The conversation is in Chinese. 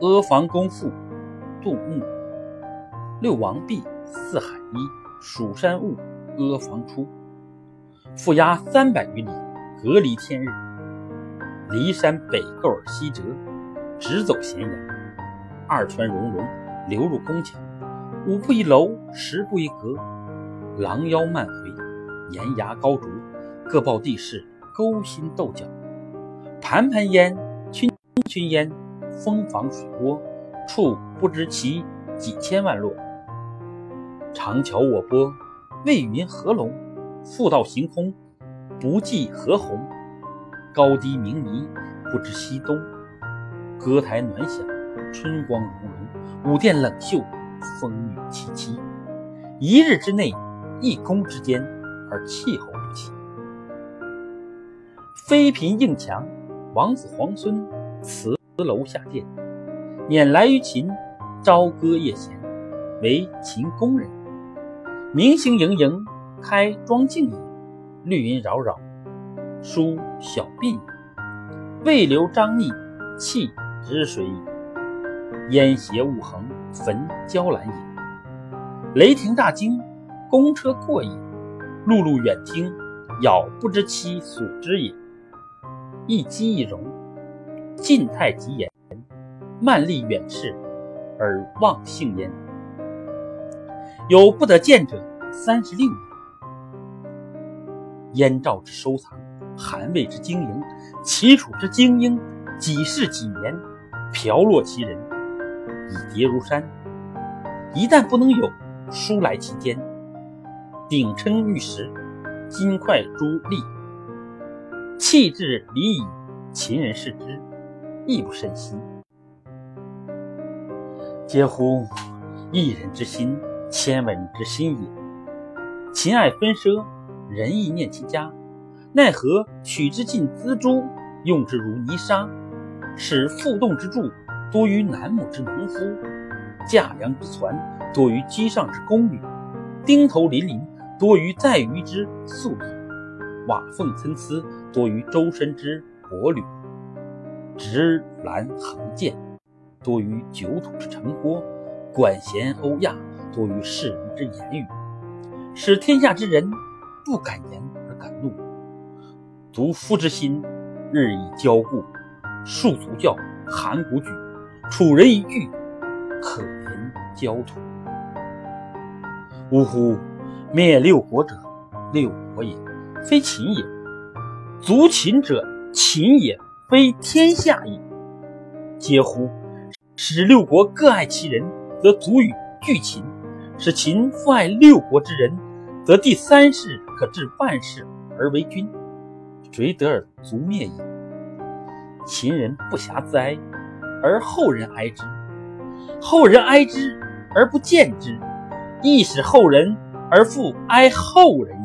阿房宫赋，杜牧。六王毕，四海一，蜀山兀，阿房出。覆压三百余里，隔离天日。骊山北构而西折，直走咸阳。二川溶溶，流入宫墙。五步一楼，十步一阁。廊腰漫回，檐牙高竹，各抱地势，勾心斗角。盘盘烟，群群烟，蜂房水涡，处不知其几千万落。长桥卧波，为云何龙？复道行空，不计何鸿。高低明迷，不知西东。歌台暖响，春光融融；舞殿冷袖，风雨凄凄。一日之内，一宫之间，而气候不齐。妃嫔应墙，王子皇孙辞阁楼下殿。辇来于秦，朝歌夜弦，为秦宫人。明星盈盈，开庄镜也；绿云扰扰，书小鬓也。未流张逆，弃之水也；烟斜雾横，焚椒兰也。雷霆大惊，公车过也；辘辘远听，杳不知其所之也。一机一容，晋太极言；慢立远视，而忘性焉。有不得见者，三十六也。燕赵之收藏，韩魏之经营，齐楚之精英，几世几年，飘落其人，以叠如山。一旦不能有，书来其间，鼎琛玉石，金块珠砾，弃之离矣。秦人视之，亦不甚惜。嗟乎！一人之心。千文之心也。秦爱分奢，仁义念其家，奈何取之尽锱铢，用之如泥沙？使负栋之柱多于南亩之农夫，架梁之椽多于机上之宫女，钉头林林多于在隅之宿役，瓦缝参差多于周身之帛履，直栏横剑多于酒土之城郭，管弦欧亚。多于世人之言语，使天下之人不敢言而敢怒。独夫之心日益骄固，戍卒叫，函谷举，楚人一句，可怜焦土。呜呼！灭六国者，六国也，非秦也；族秦者，秦也，非天下也。嗟乎！使六国各爱其人，则足与拒秦。使秦复爱六国之人，则第三世可治万世而为君，谁得而族灭矣？秦人不暇自哀，而后人哀之；后人哀之而不见之，亦使后人而复哀后人。